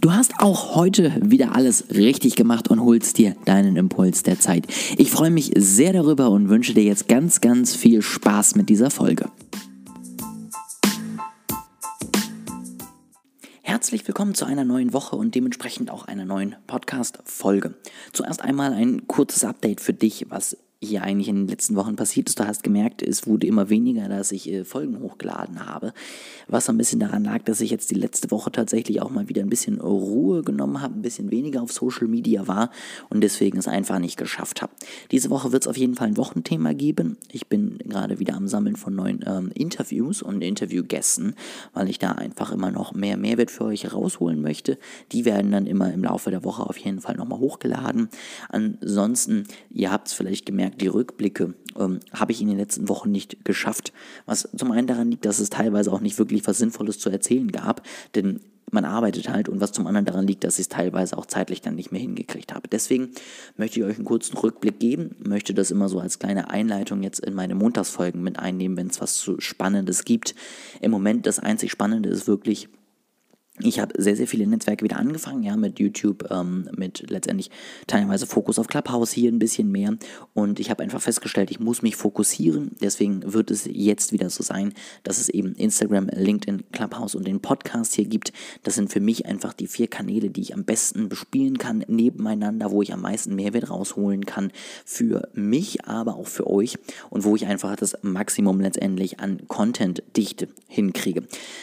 Du hast auch heute wieder alles richtig gemacht und holst dir deinen Impuls der Zeit. Ich freue mich sehr darüber und wünsche dir jetzt ganz, ganz viel Spaß mit dieser Folge. Herzlich willkommen zu einer neuen Woche und dementsprechend auch einer neuen Podcast-Folge. Zuerst einmal ein kurzes Update für dich, was hier eigentlich in den letzten Wochen passiert ist. Du hast gemerkt, es wurde immer weniger, dass ich äh, Folgen hochgeladen habe. Was ein bisschen daran lag, dass ich jetzt die letzte Woche tatsächlich auch mal wieder ein bisschen Ruhe genommen habe, ein bisschen weniger auf Social Media war und deswegen es einfach nicht geschafft habe. Diese Woche wird es auf jeden Fall ein Wochenthema geben. Ich bin gerade wieder am Sammeln von neuen ähm, Interviews und Interviewgästen, weil ich da einfach immer noch mehr Mehrwert für euch rausholen möchte. Die werden dann immer im Laufe der Woche auf jeden Fall nochmal hochgeladen. Ansonsten, ihr habt es vielleicht gemerkt, die Rückblicke ähm, habe ich in den letzten Wochen nicht geschafft. Was zum einen daran liegt, dass es teilweise auch nicht wirklich was Sinnvolles zu erzählen gab, denn man arbeitet halt und was zum anderen daran liegt, dass ich es teilweise auch zeitlich dann nicht mehr hingekriegt habe. Deswegen möchte ich euch einen kurzen Rückblick geben, möchte das immer so als kleine Einleitung jetzt in meine Montagsfolgen mit einnehmen, wenn es was zu Spannendes gibt. Im Moment das einzig Spannende ist wirklich, ich habe sehr, sehr viele Netzwerke wieder angefangen, ja, mit YouTube, ähm, mit letztendlich teilweise Fokus auf Clubhouse hier ein bisschen mehr. Und ich habe einfach festgestellt, ich muss mich fokussieren. Deswegen wird es jetzt wieder so sein, dass es eben Instagram, LinkedIn, Clubhouse und den Podcast hier gibt. Das sind für mich einfach die vier Kanäle, die ich am besten bespielen kann, nebeneinander, wo ich am meisten Mehrwert rausholen kann. Für mich, aber auch für euch. Und wo ich einfach das Maximum letztendlich an Content-Dichte hinkriege.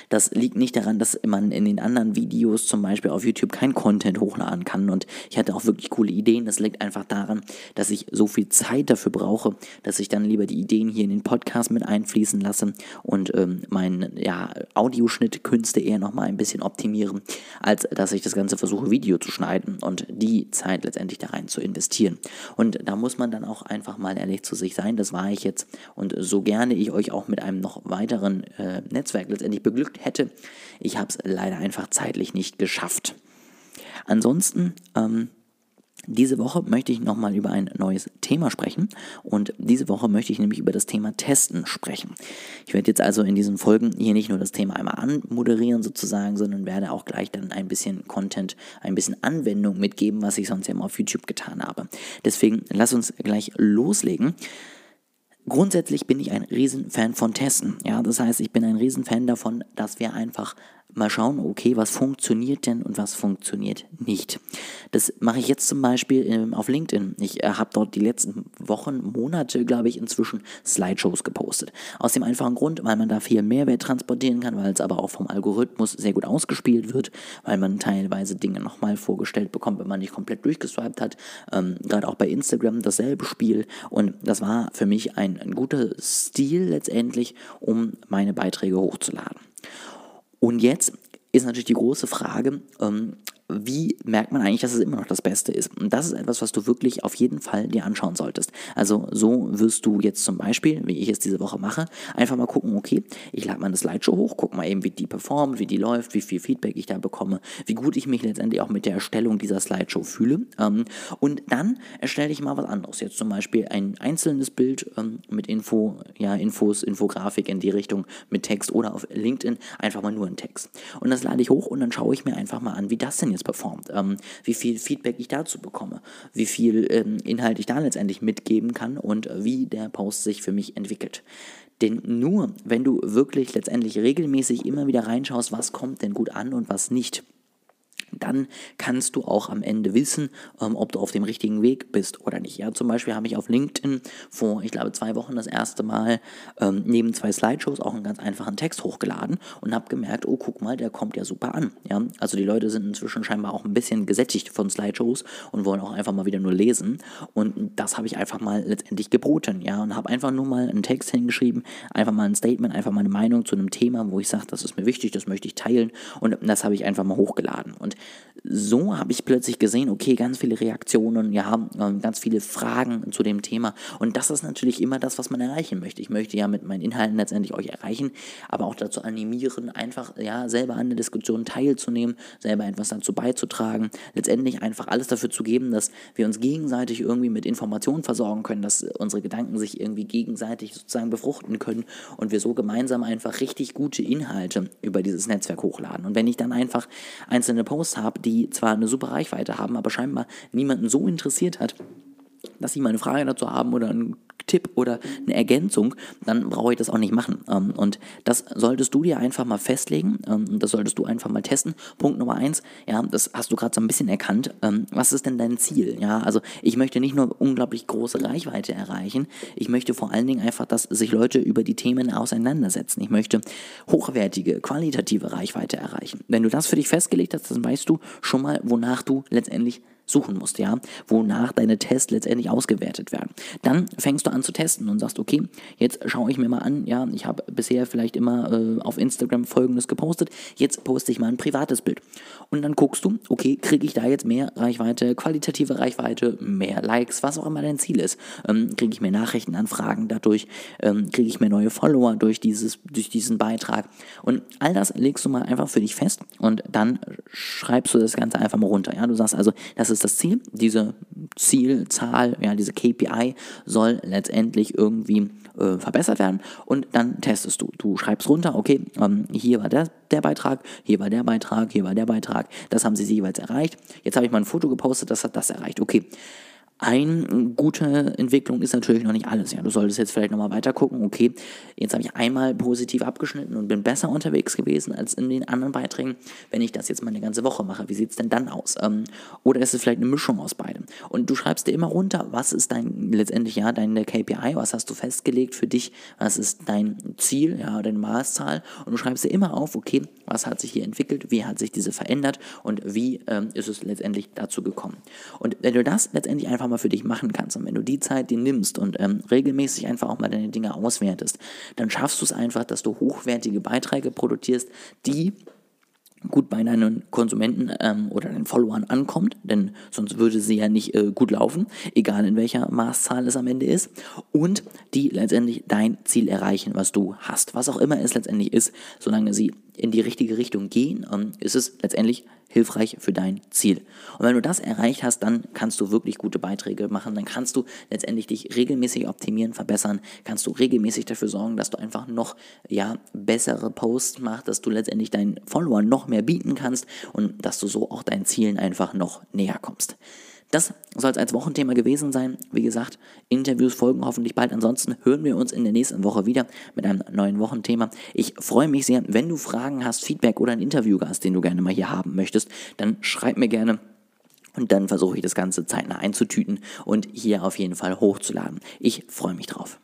Das liegt nicht daran, dass man in den anderen Videos zum Beispiel auf YouTube kein Content hochladen kann. Und ich hatte auch wirklich coole Ideen. Das liegt einfach daran, dass ich so viel Zeit dafür brauche, dass ich dann lieber die Ideen hier in den Podcast mit einfließen lasse und ähm, meinen ja, Audioschnittkünste eher nochmal ein bisschen optimieren, als dass ich das Ganze versuche, Video zu schneiden und die Zeit letztendlich da rein zu investieren. Und da muss man dann auch einfach mal ehrlich zu sich sein. Das war ich jetzt. Und so gerne ich euch auch mit einem noch weiteren äh, Netzwerk letztendlich beglückt hätte, ich habe es leider einfach einfach zeitlich nicht geschafft. Ansonsten, ähm, diese Woche möchte ich nochmal über ein neues Thema sprechen und diese Woche möchte ich nämlich über das Thema Testen sprechen. Ich werde jetzt also in diesen Folgen hier nicht nur das Thema einmal anmoderieren sozusagen, sondern werde auch gleich dann ein bisschen Content, ein bisschen Anwendung mitgeben, was ich sonst ja immer auf YouTube getan habe. Deswegen lass uns gleich loslegen. Grundsätzlich bin ich ein Riesenfan von Testen. Ja, das heißt, ich bin ein Riesenfan davon, dass wir einfach mal schauen, okay, was funktioniert denn und was funktioniert nicht. Das mache ich jetzt zum Beispiel ähm, auf LinkedIn. Ich äh, habe dort die letzten Wochen, Monate, glaube ich, inzwischen Slideshows gepostet. Aus dem einfachen Grund, weil man da viel Mehrwert transportieren kann, weil es aber auch vom Algorithmus sehr gut ausgespielt wird, weil man teilweise Dinge nochmal vorgestellt bekommt, wenn man nicht komplett durchgeswiped hat. Ähm, Gerade auch bei Instagram dasselbe Spiel. Und das war für mich ein, ein guter Stil letztendlich, um meine Beiträge hochzuladen. Und jetzt ist natürlich die große Frage, ähm, wie merkt man eigentlich, dass es immer noch das Beste ist? Und das ist etwas, was du wirklich auf jeden Fall dir anschauen solltest. Also so wirst du jetzt zum Beispiel, wie ich es diese Woche mache, einfach mal gucken, okay, ich lade meine Slideshow hoch, guck mal eben, wie die performt, wie die läuft, wie viel Feedback ich da bekomme, wie gut ich mich letztendlich auch mit der Erstellung dieser Slideshow fühle. Ähm, und dann erstelle ich mal was anderes. Jetzt zum Beispiel ein einzelnes Bild ähm, mit Info, ja, Infos, Infografik in die Richtung mit Text oder auf LinkedIn einfach mal nur ein Text. Und das lade ich hoch und dann schaue ich mir einfach mal an, wie das denn jetzt performt, ähm, wie viel Feedback ich dazu bekomme, wie viel ähm, Inhalt ich da letztendlich mitgeben kann und wie der Post sich für mich entwickelt. Denn nur wenn du wirklich letztendlich regelmäßig immer wieder reinschaust, was kommt denn gut an und was nicht, dann kannst du auch am Ende wissen, ähm, ob du auf dem richtigen Weg bist oder nicht. Ja, zum Beispiel habe ich auf LinkedIn vor, ich glaube, zwei Wochen das erste Mal ähm, neben zwei Slideshows auch einen ganz einfachen Text hochgeladen und habe gemerkt, oh, guck mal, der kommt ja super an. Ja, also die Leute sind inzwischen scheinbar auch ein bisschen gesättigt von Slideshows und wollen auch einfach mal wieder nur lesen. Und das habe ich einfach mal letztendlich geboten, ja, und habe einfach nur mal einen Text hingeschrieben, einfach mal ein Statement, einfach mal eine Meinung zu einem Thema, wo ich sage, das ist mir wichtig, das möchte ich teilen und das habe ich einfach mal hochgeladen. Und so habe ich plötzlich gesehen, okay, ganz viele Reaktionen, ja, ähm, ganz viele Fragen zu dem Thema. Und das ist natürlich immer das, was man erreichen möchte. Ich möchte ja mit meinen Inhalten letztendlich euch erreichen, aber auch dazu animieren, einfach ja selber an der Diskussion teilzunehmen, selber etwas dazu beizutragen, letztendlich einfach alles dafür zu geben, dass wir uns gegenseitig irgendwie mit Informationen versorgen können, dass unsere Gedanken sich irgendwie gegenseitig sozusagen befruchten können und wir so gemeinsam einfach richtig gute Inhalte über dieses Netzwerk hochladen. Und wenn ich dann einfach einzelne Posts Posts habe, die zwar eine super Reichweite haben, aber scheinbar niemanden so interessiert hat, dass sie mal eine Frage dazu haben oder einen Tipp oder eine Ergänzung, dann brauche ich das auch nicht machen. Ähm, und das solltest du dir einfach mal festlegen. Ähm, das solltest du einfach mal testen. Punkt Nummer eins, ja, das hast du gerade so ein bisschen erkannt. Ähm, was ist denn dein Ziel? Ja, also ich möchte nicht nur unglaublich große Reichweite erreichen, ich möchte vor allen Dingen einfach, dass sich Leute über die Themen auseinandersetzen. Ich möchte hochwertige, qualitative Reichweite erreichen. Wenn du das für dich festgelegt hast, dann weißt du schon mal, wonach du letztendlich suchen musst, ja, wonach deine Tests letztendlich ausgewertet werden. Dann fängst du an zu testen und sagst, okay, jetzt schaue ich mir mal an, ja, ich habe bisher vielleicht immer äh, auf Instagram folgendes gepostet, jetzt poste ich mal ein privates Bild. Und dann guckst du, okay, kriege ich da jetzt mehr Reichweite, qualitative Reichweite, mehr Likes, was auch immer dein Ziel ist. Ähm, kriege ich mehr Nachrichtenanfragen dadurch, ähm, kriege ich mehr neue Follower durch, dieses, durch diesen Beitrag. Und all das legst du mal einfach für dich fest und dann schreibst du das Ganze einfach mal runter. Ja, du sagst also, das ist ist das Ziel. Diese Zielzahl, ja, diese KPI soll letztendlich irgendwie äh, verbessert werden und dann testest du. Du schreibst runter, okay, ähm, hier war der, der Beitrag, hier war der Beitrag, hier war der Beitrag, das haben sie jeweils erreicht. Jetzt habe ich mal ein Foto gepostet, das hat das erreicht. Okay, eine gute Entwicklung ist natürlich noch nicht alles. Ja, du solltest jetzt vielleicht nochmal weiter gucken. Okay, jetzt habe ich einmal positiv abgeschnitten und bin besser unterwegs gewesen als in den anderen Beiträgen. Wenn ich das jetzt mal eine ganze Woche mache, wie sieht es denn dann aus? Ähm, oder ist es vielleicht eine Mischung aus beidem? Und du schreibst dir immer runter, was ist dein letztendlich ja deine KPI, was hast du festgelegt für dich, was ist dein Ziel, ja, deine Maßzahl und du schreibst dir immer auf, okay, was hat sich hier entwickelt, wie hat sich diese verändert und wie ähm, ist es letztendlich dazu gekommen. Und wenn du das letztendlich einfach mal für dich machen kannst. Und wenn du die Zeit dir nimmst und ähm, regelmäßig einfach auch mal deine Dinge auswertest, dann schaffst du es einfach, dass du hochwertige Beiträge produzierst, die gut bei deinen Konsumenten ähm, oder deinen Followern ankommt, denn sonst würde sie ja nicht äh, gut laufen, egal in welcher Maßzahl es am Ende ist, und die letztendlich dein Ziel erreichen, was du hast. Was auch immer es letztendlich ist, solange sie in die richtige Richtung gehen, ähm, ist es letztendlich hilfreich für dein Ziel. Und wenn du das erreicht hast, dann kannst du wirklich gute Beiträge machen, dann kannst du letztendlich dich regelmäßig optimieren, verbessern, kannst du regelmäßig dafür sorgen, dass du einfach noch ja, bessere Posts machst, dass du letztendlich deinen Followern noch mehr bieten kannst und dass du so auch deinen Zielen einfach noch näher kommst. Das soll es als Wochenthema gewesen sein. Wie gesagt, Interviews folgen hoffentlich bald. Ansonsten hören wir uns in der nächsten Woche wieder mit einem neuen Wochenthema. Ich freue mich sehr, wenn du Fragen hast, Feedback oder einen Interviewgast, den du gerne mal hier haben möchtest, dann schreib mir gerne. Und dann versuche ich das Ganze zeitnah einzutüten und hier auf jeden Fall hochzuladen. Ich freue mich drauf.